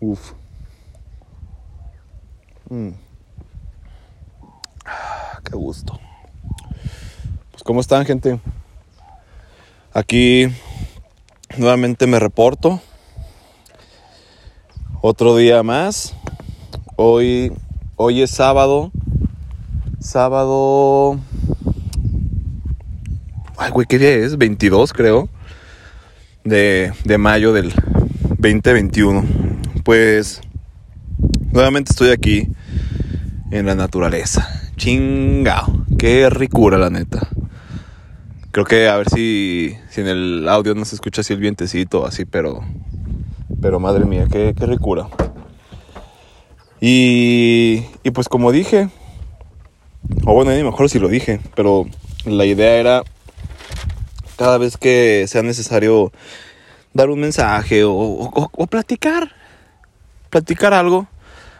Uf. Mm. Ah, qué gusto. Pues ¿cómo están gente? Aquí nuevamente me reporto. Otro día más. Hoy, hoy es sábado. Sábado... Ay, güey, ¿qué día es? 22 creo. De, de mayo del 2021. Pues nuevamente estoy aquí en la naturaleza. Chingao. Qué ricura, la neta. Creo que a ver si, si en el audio no se escucha así el vientecito, así, pero. Pero madre mía, qué, qué ricura. Y, y pues como dije, o bueno, mejor si lo dije, pero la idea era cada vez que sea necesario dar un mensaje o, o, platicar, platicar algo,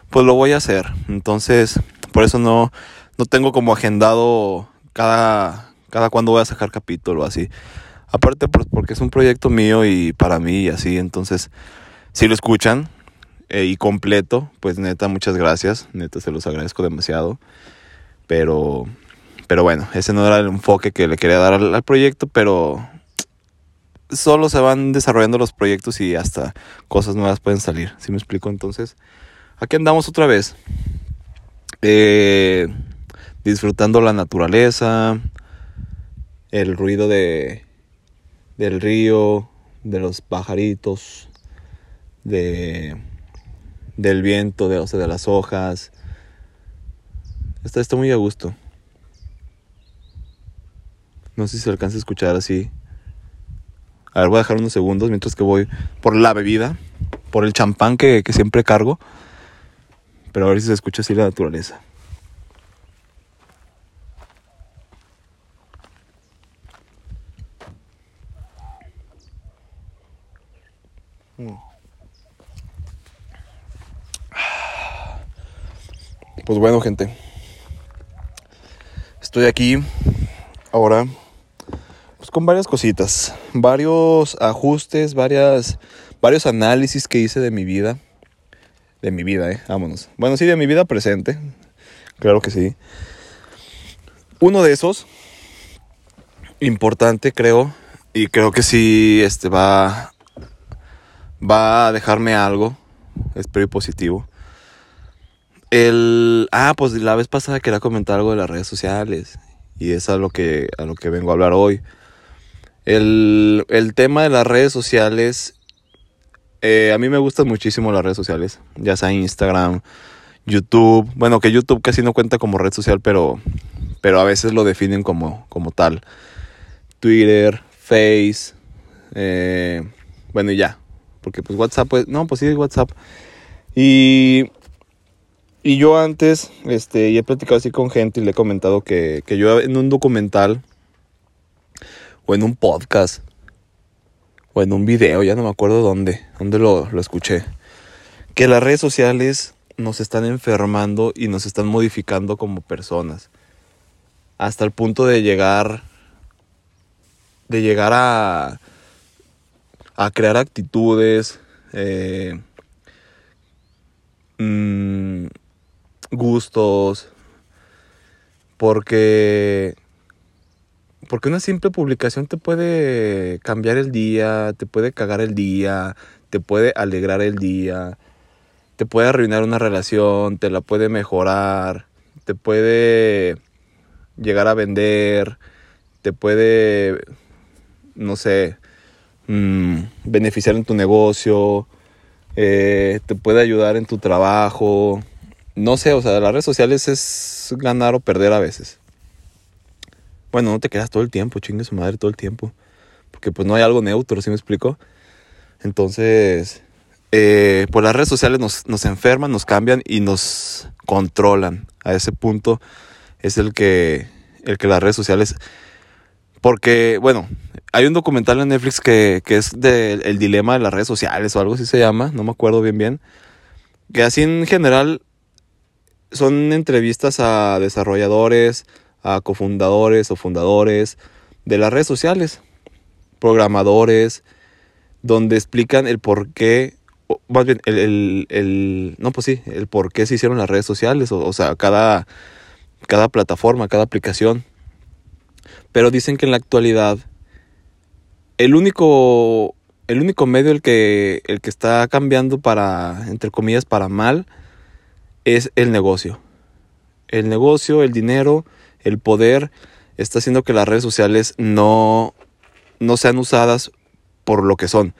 pues lo voy a hacer. Entonces, por eso no, no tengo como agendado cada, cada cuando voy a sacar capítulo así. Aparte pues, porque es un proyecto mío y para mí y así, entonces si lo escuchan eh, y completo, pues neta muchas gracias, neta se los agradezco demasiado. Pero pero bueno, ese no era el enfoque que le quería dar al proyecto, pero solo se van desarrollando los proyectos y hasta cosas nuevas pueden salir. ¿Sí me explico? Entonces, aquí andamos otra vez. Eh, disfrutando la naturaleza, el ruido de, del río, de los pajaritos, de, del viento, de, o de las hojas. Está, está muy a gusto. No sé si se alcanza a escuchar así. A ver, voy a dejar unos segundos mientras que voy por la bebida, por el champán que, que siempre cargo. Pero a ver si se escucha así la naturaleza. Pues bueno, gente. Estoy aquí ahora con varias cositas, varios ajustes, varias varios análisis que hice de mi vida. De mi vida, eh, vámonos. Bueno, sí, de mi vida presente. Claro que sí. Uno de esos importante, creo, y creo que sí este va va a dejarme algo, espero y positivo. El ah, pues la vez pasada quería comentar algo de las redes sociales y es a lo que a lo que vengo a hablar hoy. El, el tema de las redes sociales eh, a mí me gustan muchísimo las redes sociales, ya sea Instagram, YouTube. Bueno, que YouTube casi no cuenta como red social, pero, pero a veces lo definen como, como tal. Twitter, Face, eh, bueno, y ya. Porque pues WhatsApp, pues, no, pues sí, WhatsApp. Y, y yo antes, este, y he platicado así con gente y le he comentado que, que yo en un documental o en un podcast. O en un video, ya no me acuerdo dónde, dónde lo, lo escuché, que las redes sociales nos están enfermando y nos están modificando como personas. Hasta el punto de llegar, de llegar a, a crear actitudes, mmm, gustos, porque porque una simple publicación te puede cambiar el día, te puede cagar el día, te puede alegrar el día, te puede arruinar una relación, te la puede mejorar, te puede llegar a vender, te puede, no sé, mmm, beneficiar en tu negocio, eh, te puede ayudar en tu trabajo. No sé, o sea, las redes sociales es ganar o perder a veces. Bueno, no te quedas todo el tiempo, chingue su madre todo el tiempo. Porque pues no hay algo neutro, ¿sí me explico? Entonces, eh, pues las redes sociales nos, nos enferman, nos cambian y nos controlan. A ese punto es el que, el que las redes sociales... Porque, bueno, hay un documental en Netflix que, que es del el dilema de las redes sociales o algo así se llama, no me acuerdo bien bien. Que así en general son entrevistas a desarrolladores, a cofundadores o fundadores de las redes sociales, programadores, donde explican el por qué más bien, el, el, no, pues sí, el por qué se hicieron las redes sociales, o, o sea, cada, cada plataforma, cada aplicación. Pero dicen que en la actualidad el único el único medio el que el que está cambiando para entre comillas para mal es el negocio. El negocio, el dinero, el poder está haciendo que las redes sociales no no sean usadas por lo que son.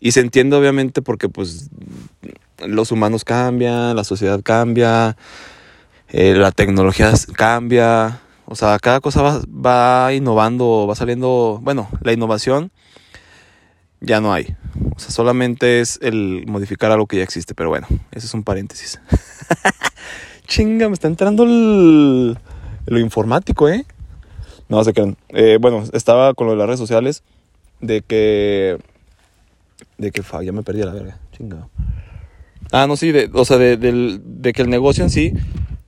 Y se entiende obviamente porque pues los humanos cambian, la sociedad cambia, eh, la tecnología cambia, o sea, cada cosa va, va, innovando, va saliendo, bueno, la innovación ya no hay. O sea, solamente es el modificar algo que ya existe, pero bueno, ese es un paréntesis. Chinga, me está entrando el, lo informático, ¿eh? No se crean. Eh, bueno, estaba con lo de las redes sociales, de que... De que, ya me perdí la verga, chinga. Ah, no, sí, de, o sea, de, de que el negocio en sí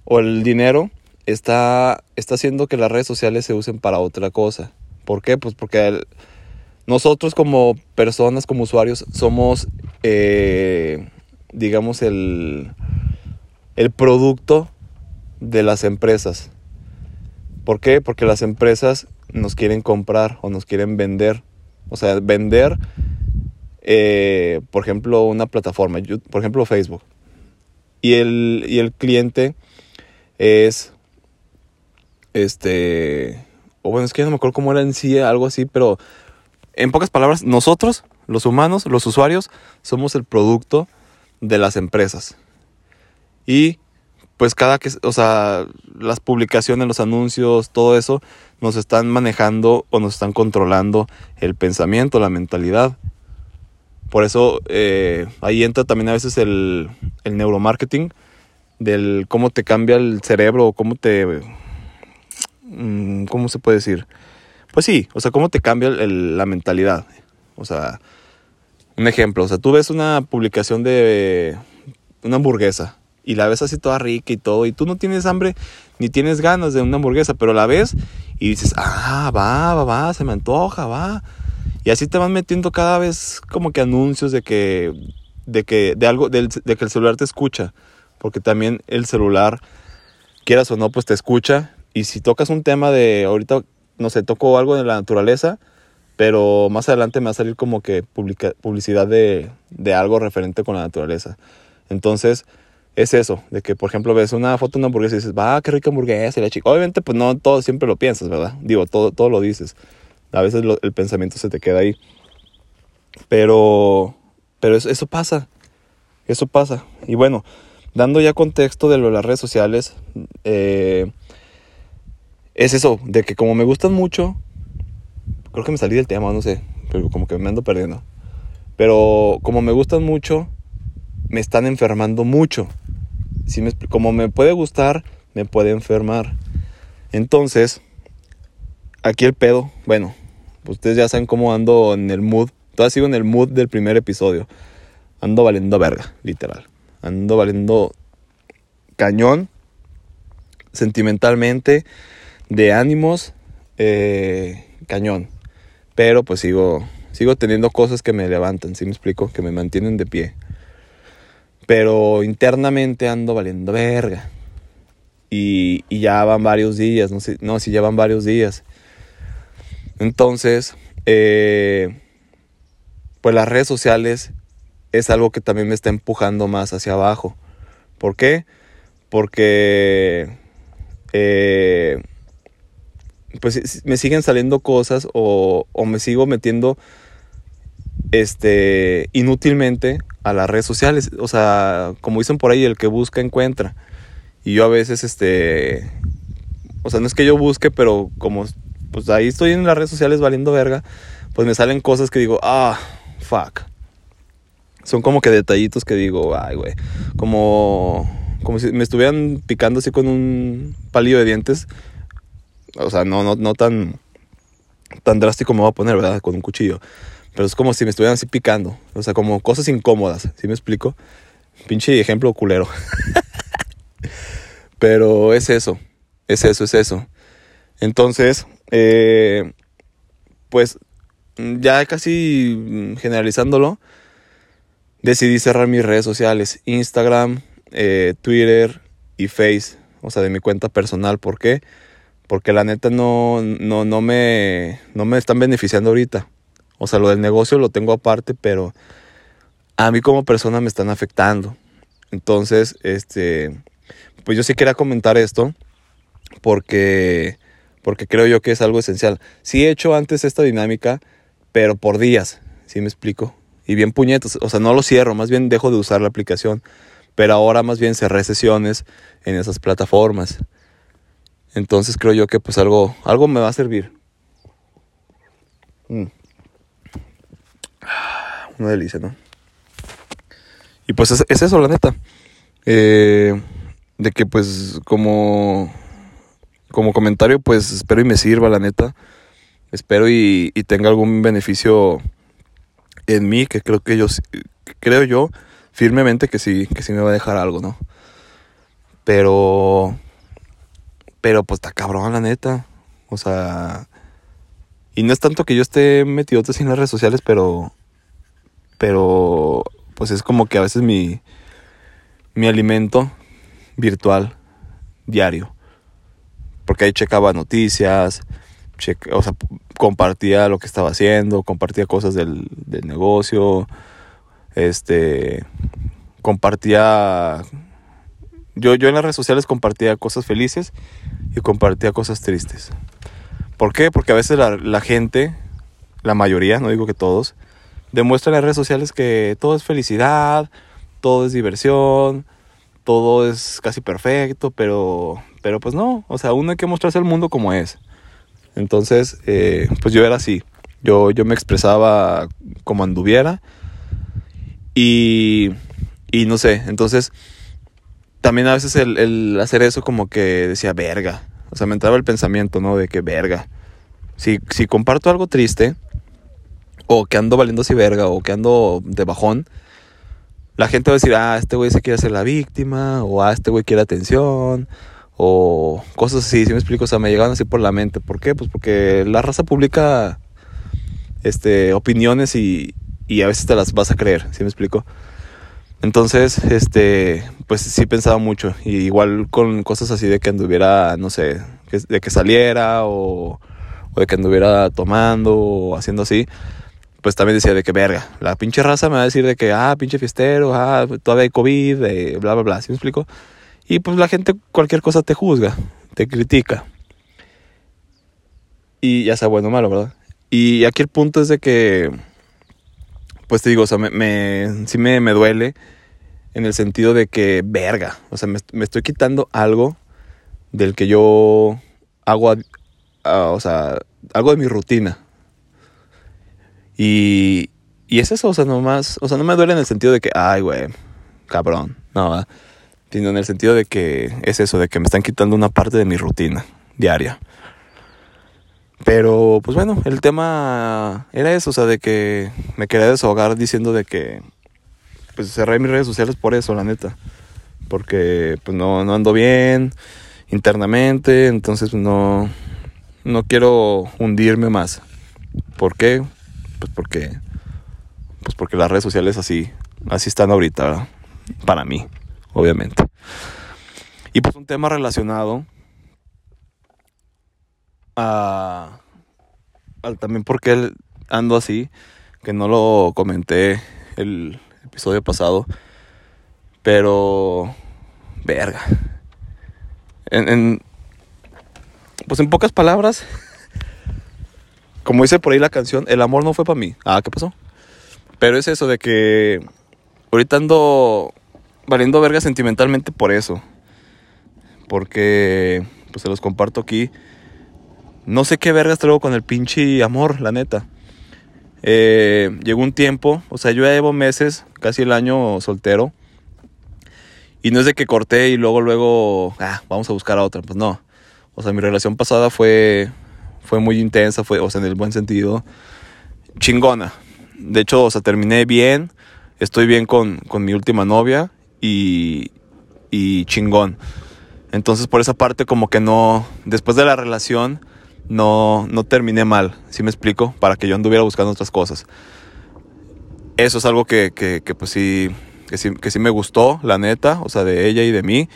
o el dinero está, está haciendo que las redes sociales se usen para otra cosa. ¿Por qué? Pues porque nosotros como personas, como usuarios, somos, eh, digamos, el, el producto de las empresas. ¿Por qué? Porque las empresas nos quieren comprar o nos quieren vender. O sea, vender, eh, por ejemplo, una plataforma, por ejemplo, Facebook. Y el, y el cliente es, este, o bueno, es que no me acuerdo cómo era en sí, algo así, pero en pocas palabras, nosotros, los humanos, los usuarios, somos el producto de las empresas. Y pues cada que, o sea, las publicaciones, los anuncios, todo eso, nos están manejando o nos están controlando el pensamiento, la mentalidad. Por eso eh, ahí entra también a veces el, el neuromarketing, del cómo te cambia el cerebro cómo te... Mm, ¿Cómo se puede decir? Pues sí, o sea, cómo te cambia la mentalidad. O sea, un ejemplo, o sea, tú ves una publicación de una hamburguesa y la ves así toda rica y todo, y tú no tienes hambre ni tienes ganas de una hamburguesa, pero la ves y dices, ah, va, va, va, se me antoja, va. Y así te van metiendo cada vez como que anuncios de que, de que, de algo, de que el celular te escucha porque también el celular, quieras o no, pues te escucha. Y si tocas un tema de, ahorita, no sé, toco algo de la naturaleza, pero más adelante me va a salir como que publicidad de, de algo referente con la naturaleza. Entonces, es eso, de que por ejemplo ves una foto de una hamburguesa y dices, va, qué rica hamburguesa, y la chica. Obviamente, pues no todo siempre lo piensas, ¿verdad? Digo, todo, todo lo dices. A veces el pensamiento se te queda ahí. Pero, pero eso, eso pasa. Eso pasa. Y bueno, dando ya contexto de lo de las redes sociales, eh, es eso, de que como me gustan mucho, creo que me salí del tema, no sé, pero como que me ando perdiendo. Pero como me gustan mucho, me están enfermando mucho. Si me, como me puede gustar, me puede enfermar. Entonces, aquí el pedo, bueno, ustedes ya saben cómo ando en el mood. Todavía sigo en el mood del primer episodio. Ando valiendo verga, literal ando valiendo cañón sentimentalmente, de ánimos, eh, cañón. Pero pues sigo, sigo teniendo cosas que me levantan, ¿sí me explico? Que me mantienen de pie. Pero internamente ando valiendo verga. Y, ya van varios días, no sé, no, si ya van varios días. Entonces, eh, pues las redes sociales es algo que también me está empujando más hacia abajo. ¿Por qué? Porque eh, pues me siguen saliendo cosas o, me sigo metiendo este inútilmente a las redes sociales. O sea, como dicen por ahí, el que busca encuentra. Y yo a veces, este, o sea, no es que yo busque, pero como pues ahí estoy en las redes sociales valiendo verga, pues me salen cosas que digo, ah, fuck. Son como que detallitos que digo, ay, güey. Como, como si me estuvieran picando así con un palillo de dientes. O sea, no, no, no tan, tan drástico me voy a poner, ¿verdad? Con un cuchillo. Pero es como si me estuvieran así picando. O sea, como cosas incómodas. ¿Sí me explico? Pinche ejemplo culero. Pero es eso. Es eso, es eso. Entonces, eh, pues ya casi generalizándolo, decidí cerrar mis redes sociales, Instagram, eh, Twitter y Face, o sea, de mi cuenta personal. ¿Por qué? Porque la neta no, no, no, me, no me están beneficiando ahorita. O sea, lo del negocio lo tengo aparte, pero a mí como persona me están afectando. Entonces, este, pues yo sí quería comentar esto porque, porque creo yo que es algo esencial. Sí he hecho antes esta dinámica, pero por días, ¿sí me explico? Y bien puñetos, o sea, no lo cierro, más bien dejo de usar la aplicación, pero ahora más bien cerré sesiones en esas plataformas. Entonces creo yo que pues algo, algo me va a servir. Mm. Una delicia, ¿no? Y pues es, eso, la neta. Eh, de que pues como, como comentario, pues espero y me sirva, la neta. Espero y, tenga algún beneficio en mí, que creo que yo, creo yo firmemente que sí, que sí me va a dejar algo, ¿no? Pero, pero pues está cabrón, la neta. O sea, y no es tanto que yo esté metido en las redes sociales, pero, pero pues es como que a veces mi, mi alimento virtual diario. Porque ahí checaba noticias, o sea, compartía lo que estaba haciendo, compartía cosas del, del negocio, este, compartía, yo, yo en las redes sociales compartía cosas felices y compartía cosas tristes. ¿Por qué? Porque a veces la, la gente, la mayoría, no digo que todos, demuestra en las redes sociales que todo es felicidad, todo es diversión, todo es casi perfecto, pero, pero pues no, o sea, uno hay que mostrarse al mundo como es. Entonces, eh, pues yo era así, yo, yo me expresaba como anduviera y, y no sé, entonces también a veces el, el hacer eso como que decía, verga, o sea, me entraba el pensamiento, ¿no? De que verga, si, si comparto algo triste, o que ando valiendo así verga, o que ando de bajón, la gente va a decir, ah, este güey se quiere hacer la víctima, o ah, este güey quiere atención, o cosas así, si me explico, o sea, me llegaban así por la mente. ¿Por qué? Pues porque la raza publica este, opiniones y, y a veces te las vas a creer, si me explico? Entonces, este, pues sí pensaba mucho, y igual con cosas así de que anduviera, no sé, de que saliera o, o de que anduviera tomando o haciendo así pues también decía de que verga, la pinche raza me va a decir de que, ah, pinche fiestero, ah, todavía hay COVID, bla, bla, bla, ¿sí me explico? Y pues la gente cualquier cosa te juzga, te critica. Y ya sea bueno o malo, ¿verdad? Y aquí el punto es de que, pues te digo, o sea, me, sí me, me, duele en el sentido de que, verga, o sea, me, me estoy quitando algo del que yo hago, o sea, algo de mi rutina, y, y es eso, o sea, nomás, o sea, no me duele en el sentido de que, ay, güey, cabrón, no, sino en el sentido de que es eso, de que me están quitando una parte de mi rutina diaria. Pero, pues bueno, el tema era eso, o sea, de que me quería desahogar diciendo de que, pues cerré mis redes sociales por eso, la neta. Porque, pues no, no ando bien internamente, entonces no, no quiero hundirme más. ¿Por qué? Pues porque pues porque las redes sociales así así están ahorita. Para mí, obviamente. Y pues un tema relacionado a, a también porque ando así, que no lo comenté el episodio pasado, pero verga. En pues en pocas palabras como dice por ahí la canción, el amor no fue para mí. Ah, ¿qué pasó? Pero es eso de que ahorita ando valiendo verga sentimentalmente por eso. Porque, pues se los comparto aquí. No sé qué vergas traigo con el pinche amor, la neta. Eh, llegó un tiempo, o sea, yo ya llevo meses, casi el año soltero. Y no es de que corté y luego, luego, ah, vamos a buscar a otra. Pues no. O sea, mi relación pasada fue fue muy intensa, fue, o sea, en el buen sentido, chingona. De hecho, o sea, terminé bien, estoy bien con, con mi última novia y, y chingón. Entonces, por esa parte, como que no, después de la relación, no, no terminé mal, ¿sí me explico? Para que yo anduviera buscando otras cosas. eso es algo que, que, que pues sí que, sí, que sí me gustó, la neta, o sea, de ella y de mí,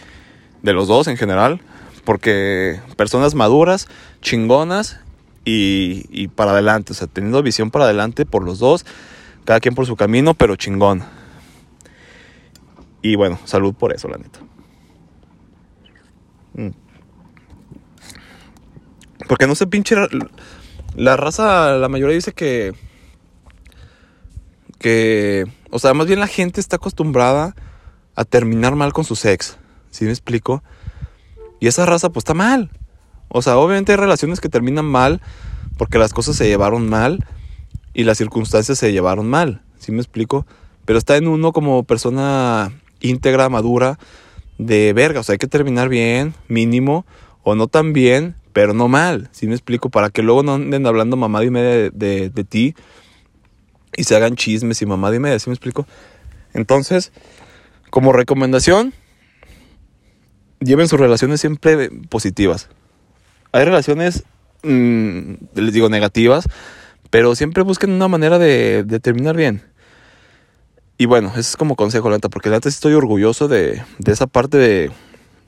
de los dos en general, porque personas maduras, chingonas y, y para adelante, o sea, teniendo visión para adelante por los dos, cada quien por su camino, pero chingón. Y bueno, salud por eso, la neta. Mm. Porque no sé, pinche. La raza, la mayoría dice que. Que. O sea, más bien la gente está acostumbrada a terminar mal con su sex. ¿Sí me explico? Y esa raza, pues está mal. O sea, obviamente hay relaciones que terminan mal porque las cosas se llevaron mal y las circunstancias se llevaron mal. ¿Sí me explico? Pero está en uno como persona íntegra, madura, de verga. O sea, hay que terminar bien, mínimo, o no tan bien, pero no mal. ¿Sí me explico? Para que luego no anden hablando mamá y media de, de, ti y se hagan chismes y mamá y media. ¿Sí me explico? Entonces, como recomendación, lleven sus relaciones siempre positivas. Hay relaciones, mmm, les digo, negativas, pero siempre busquen una manera de, terminar bien. Y bueno, eso es como consejo, la neta, porque la neta estoy orgulloso de, esa parte de,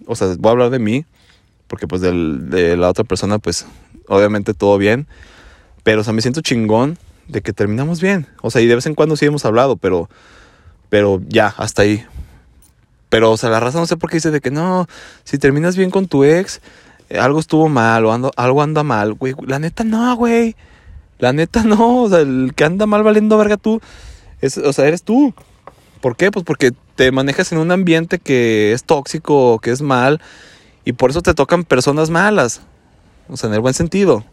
o sea, voy a hablar de mí, porque pues de la otra persona, pues obviamente todo bien, pero o sea, me siento chingón de que terminamos bien, o sea, y de vez en cuando sí hemos hablado, pero, pero ya, hasta ahí. Pero, o sea, la raza no sé por qué dice de que no, si terminas bien con tu ex, eh, algo estuvo mal o ando, algo anda mal, güey, la neta no, güey, la neta no, o sea, el que anda mal valiendo verga tú o sea, eres tú. ¿Por qué? Pues porque te manejas en un ambiente que es tóxico, que es mal, y por eso te tocan personas malas. O sea, en el buen sentido.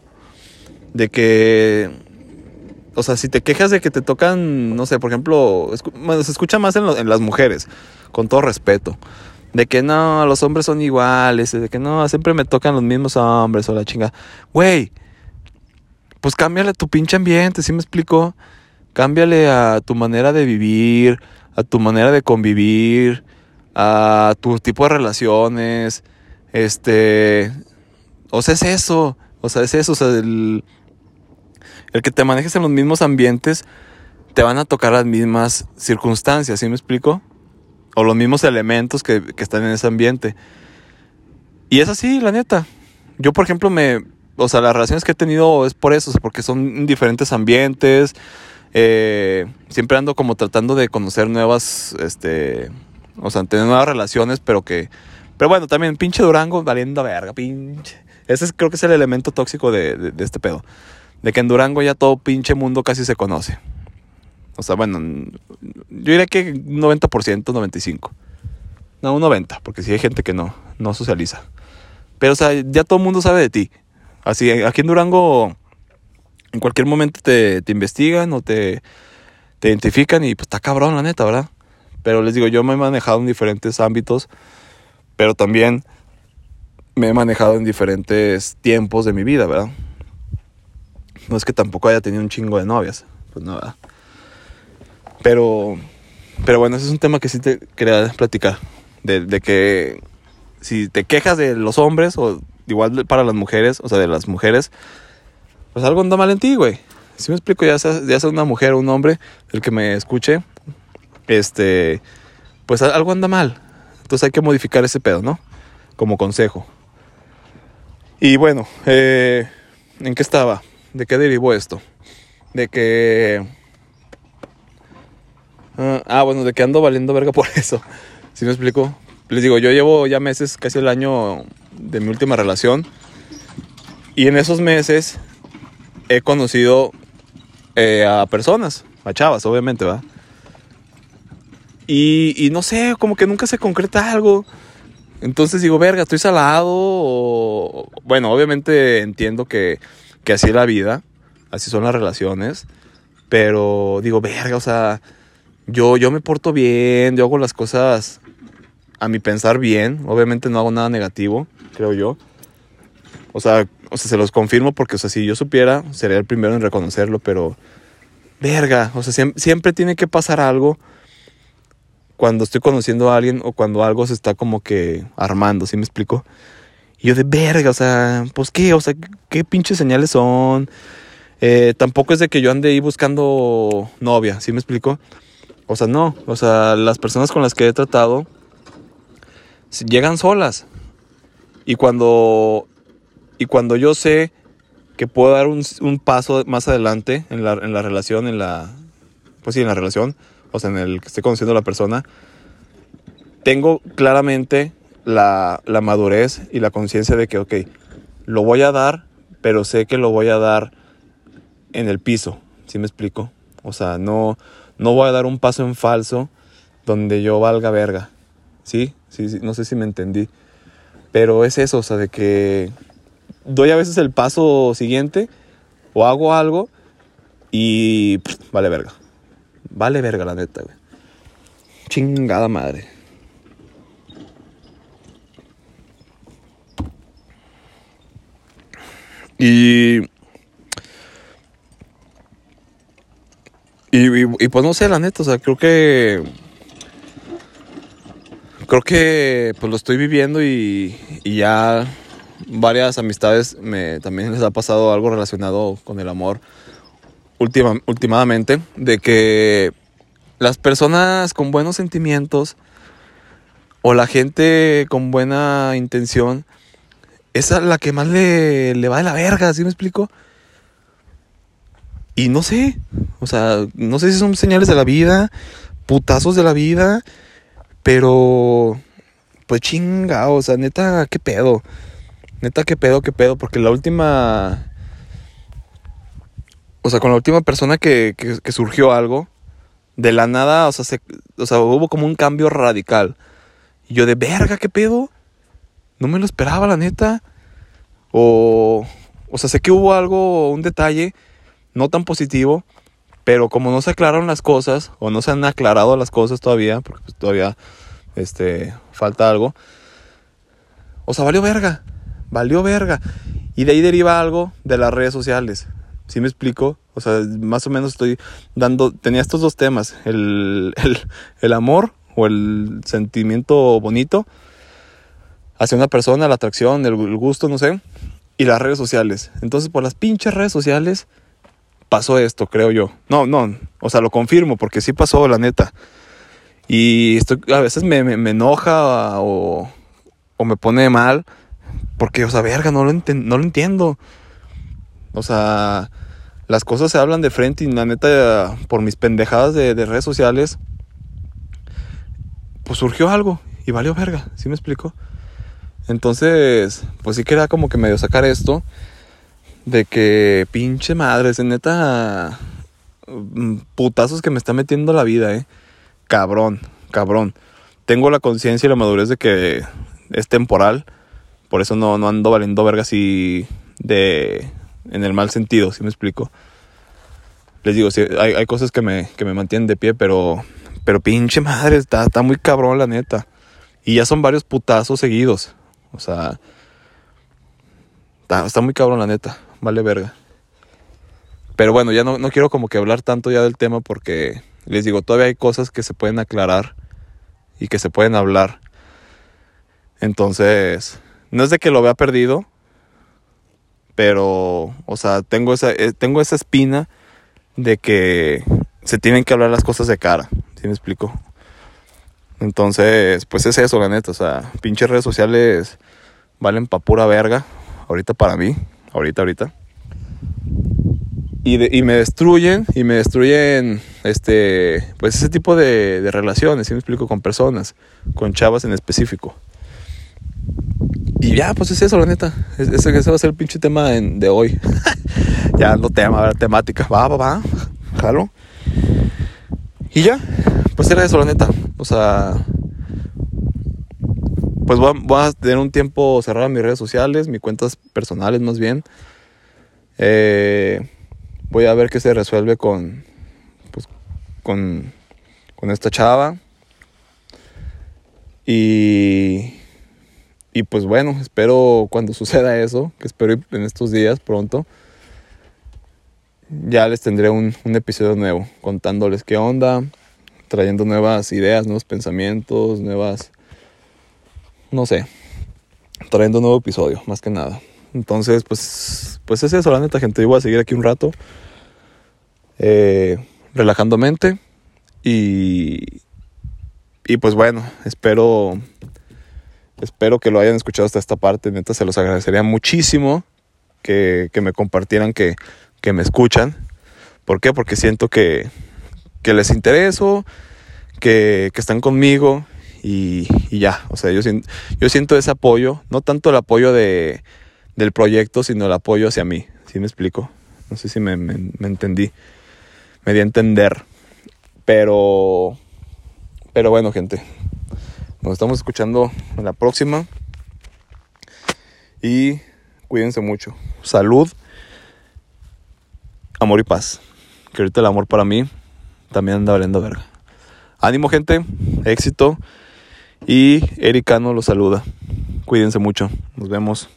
De que. O sea, si te quejas de que te tocan, no sé, por ejemplo, se escucha más en, en las mujeres, con todo respeto. De que no, los hombres son iguales, de que no, siempre me tocan los mismos hombres o la chinga. Güey, pues cámbiale tu pinche ambiente, ¿sí me explico? Cámbiale a tu manera de vivir, a tu manera de convivir, a tu tipo de relaciones. Este. O sea, es eso. O sea, es eso. O sea, el, el que te manejes en los mismos ambientes te van a tocar las mismas circunstancias, ¿sí me explico? O los mismos elementos que, están en ese ambiente. Y es así, la neta. Yo, por ejemplo, me. O sea, las relaciones que he tenido es por eso, porque son diferentes ambientes, eh, siempre ando como tratando de conocer nuevas, este, o sea, tener nuevas relaciones, pero que, pero bueno, también pinche Durango valiendo verga, pinche. Ese es, creo que es el elemento tóxico de, de, este pedo. De que en Durango ya todo pinche mundo casi se conoce. O sea, bueno, yo diría que 90%, 95%. No, un 90%, porque si hay gente que no, no socializa. Pero, o sea, ya todo el mundo sabe de ti. Así, aquí en Durango en cualquier momento te, te investigan o te, te identifican y pues está cabrón, la neta, ¿verdad? Pero les digo, yo me he manejado en diferentes ámbitos, pero también me he manejado en diferentes tiempos de mi vida, ¿verdad? No es que tampoco haya tenido un chingo de novias, pues ¿verdad? Pero, pero bueno, ese es un tema que sí te quería platicar, de, de que si te quejas de los hombres o igual para las mujeres, o sea, de las mujeres, pues algo anda mal en ti, güey. Si me explico, ya sea, ya sea una mujer o un hombre, el que me escuche, este, pues algo anda mal. Entonces hay que modificar ese pedo, ¿no? Como consejo. Y bueno, eh, ¿en qué estaba? ¿De qué derivó esto? De que... Uh, ah, bueno, de que ando valiendo verga por eso. ¿Sí me explico? Les digo, yo llevo ya meses, casi el año de mi última relación. Y en esos meses he conocido eh, a personas, a chavas, obviamente, ¿va? Y, y, no sé, como que nunca se concreta algo. Entonces digo, verga, estoy salado. Bueno, obviamente entiendo que, que así es la vida, así son las relaciones. Pero digo, verga, o sea, yo, yo me porto bien, yo hago las cosas a mi pensar bien. Obviamente no hago nada negativo, creo yo. O sea, o sea, se los confirmo porque, o sea, si yo supiera, sería el primero en reconocerlo, pero... Verga, o sea, siempre, tiene que pasar algo cuando estoy conociendo a alguien o cuando algo se está como que armando, ¿sí me explico? Y yo de verga, o sea, pues qué, o sea, qué pinches señales son. Eh, tampoco es de que yo ande ahí buscando novia, ¿sí me explico? O sea, no, o sea, las personas con las que he tratado llegan solas. Y cuando, y cuando yo sé que puedo dar un, paso más adelante en la, en la, relación, en la, pues sí, en la relación, o sea, en el que esté conociendo a la persona, tengo claramente la, la madurez y la conciencia de que, ok, lo voy a dar, pero sé que lo voy a dar en el piso, ¿sí me explico? O sea, no, no voy a dar un paso en falso donde yo valga verga, ¿sí? Sí, sí, no sé si me entendí. Pero es eso, o sea, de que doy a veces el paso siguiente o hago algo y vale verga. Vale verga, la neta, güey. Chingada madre. Y, y, pues no sé, la neta, o sea, creo que creo que pues lo estoy viviendo y, y ya varias amistades me, también les ha pasado algo relacionado con el amor última, últimamente, de que las personas con buenos sentimientos o la gente con buena intención, esa es la que más le, le va de la verga, ¿sí me explico? Y no sé, o sea, no sé si son señales de la vida, putazos de la vida, pero pues chinga, o sea, neta, qué pedo. Neta, qué pedo, qué pedo, porque la última... O sea, con la última persona que, que, surgió algo, de la nada, o sea, se, o sea, hubo como un cambio radical. Y yo de verga, qué pedo. No me lo esperaba, la neta. O, o sea, sé que hubo algo, un detalle no tan positivo, pero como no se aclararon las cosas, o no se han aclarado las cosas todavía, porque pues todavía este, falta algo. O sea, valió verga valió verga. Y de ahí deriva algo de las redes sociales. ¿Sí me explico? O sea, más o menos estoy dando, tenía estos dos temas, el, el, amor o el sentimiento bonito hacia una persona, la atracción, el, gusto, no sé, y las redes sociales. Entonces, por las pinches redes sociales pasó esto, creo yo. No, no, o sea, lo confirmo porque sí pasó, la neta. Y esto a veces me, me, enoja o, o me pone mal porque, o sea, verga, no lo, no lo entiendo. O sea, las cosas se hablan de frente y la neta, por mis pendejadas de, redes sociales, pues surgió algo y valió verga, ¿sí me explico? Entonces, pues sí quería como que medio sacar esto de que pinche madre, es neta mm, putazos que me está metiendo la vida, eh. Cabrón, cabrón. Tengo la conciencia y la madurez de que es temporal por eso no, no ando valiendo verga así de... en el mal sentido, si me explico? Les digo, sí, hay, hay, cosas que me, que me mantienen de pie, pero... Pero pinche madre, está, está muy cabrón la neta. Y ya son varios putazos seguidos. O sea... Está, muy cabrón la neta. Vale verga. Pero bueno, ya no, no quiero como que hablar tanto ya del tema porque les digo, todavía hay cosas que se pueden aclarar y que se pueden hablar. Entonces, no es de que lo vea perdido, pero, o sea, tengo esa, eh, tengo esa espina de que se tienen que hablar las cosas de cara, ¿sí me explico? Entonces, pues es eso, la neta, o sea, pinches redes sociales valen pa' pura verga, ahorita para mí, ahorita, ahorita. Y, y me destruyen, y me destruyen, este, pues ese tipo de, de relaciones, ¿sí me explico? Con personas, con chavas en específico. Y ya, pues es eso, la neta. Ese, ese va a ser el pinche tema de hoy. ya no tema, ver, temática. Va, va, va. Jalo. Y ya, pues era eso, la neta. O sea, pues voy a, tener un tiempo cerrado mis redes sociales, mis cuentas personales más bien. Eh, voy a ver qué se resuelve con, pues, con, con esta chava. Y y pues bueno, espero cuando suceda eso, que espero en estos días pronto, ya les tendré un, episodio nuevo contándoles qué onda, trayendo nuevas ideas, nuevos pensamientos, nuevas, no sé, trayendo un nuevo episodio, más que nada. Entonces, pues, pues es eso, la neta, gente. Yo voy a seguir aquí un rato, eh, relajando mente. Y, y pues bueno, espero, espero que lo hayan escuchado hasta esta parte. Neta, se los agradecería muchísimo que, que me compartieran que, que me escuchan. ¿Por qué? Porque siento que, que les intereso, que, que están conmigo y, ya. O sea, yo, yo siento ese apoyo, no tanto el apoyo de, del proyecto, sino el apoyo hacia mí. ¿Sí me explico? No sé si me entendí. Me di a entender. Pero, pero bueno, gente. Nos estamos escuchando en la próxima. Y cuídense mucho. Salud, amor y paz. Que ahorita el amor para mí también anda valiendo verga. Ánimo, gente. Éxito. Y Ericano los saluda. Cuídense mucho. Nos vemos.